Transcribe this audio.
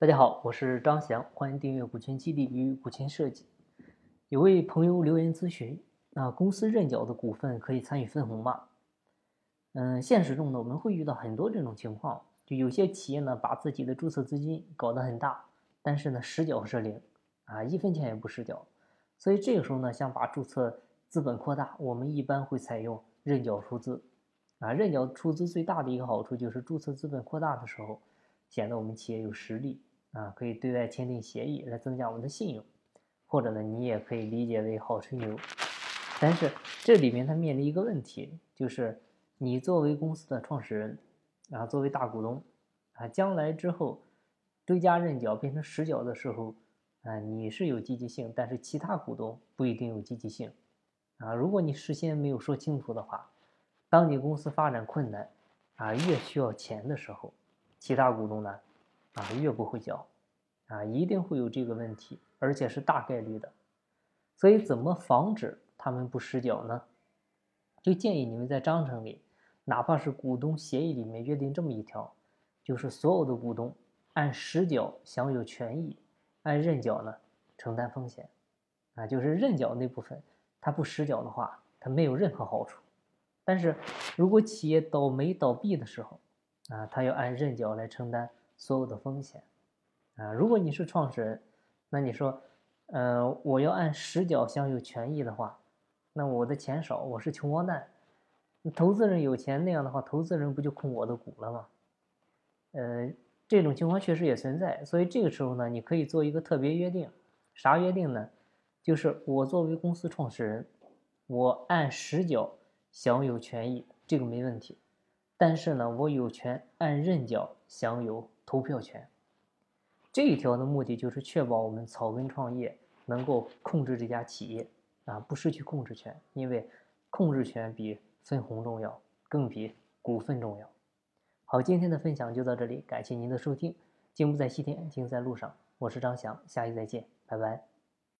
大家好，我是张翔，欢迎订阅股权激励与股权设计。有位朋友留言咨询：啊，公司认缴的股份可以参与分红吗？嗯，现实中呢，我们会遇到很多这种情况，就有些企业呢，把自己的注册资金搞得很大，但是呢，实缴是零，啊，一分钱也不实缴。所以这个时候呢，想把注册资本扩大，我们一般会采用认缴出资。啊，认缴出资最大的一个好处就是注册资本扩大的时候，显得我们企业有实力。啊，可以对外签订协议来增加我们的信用，或者呢，你也可以理解为好吹牛。但是这里面它面临一个问题，就是你作为公司的创始人，啊，作为大股东，啊，将来之后追加认缴变成实缴的时候，啊，你是有积极性，但是其他股东不一定有积极性。啊，如果你事先没有说清楚的话，当你公司发展困难，啊，越需要钱的时候，其他股东呢？啊，越不会缴，啊，一定会有这个问题，而且是大概率的。所以，怎么防止他们不实缴呢？就建议你们在章程里，哪怕是股东协议里面约定这么一条，就是所有的股东按实缴享有权益，按认缴呢承担风险。啊，就是认缴那部分，他不实缴的话，他没有任何好处。但是如果企业倒霉倒闭的时候，啊，他要按认缴来承担。所有的风险，啊，如果你是创始人，那你说，呃，我要按实缴享有权益的话，那我的钱少，我是穷光蛋。投资人有钱那样的话，投资人不就控我的股了吗？呃，这种情况确实也存在，所以这个时候呢，你可以做一个特别约定，啥约定呢？就是我作为公司创始人，我按实缴享有权益，这个没问题。但是呢，我有权按认缴享有投票权。这一条的目的就是确保我们草根创业能够控制这家企业啊，不失去控制权。因为控制权比分红重要，更比股份重要。好，今天的分享就到这里，感谢您的收听。进步在西天，金在路上。我是张翔，下期再见，拜拜。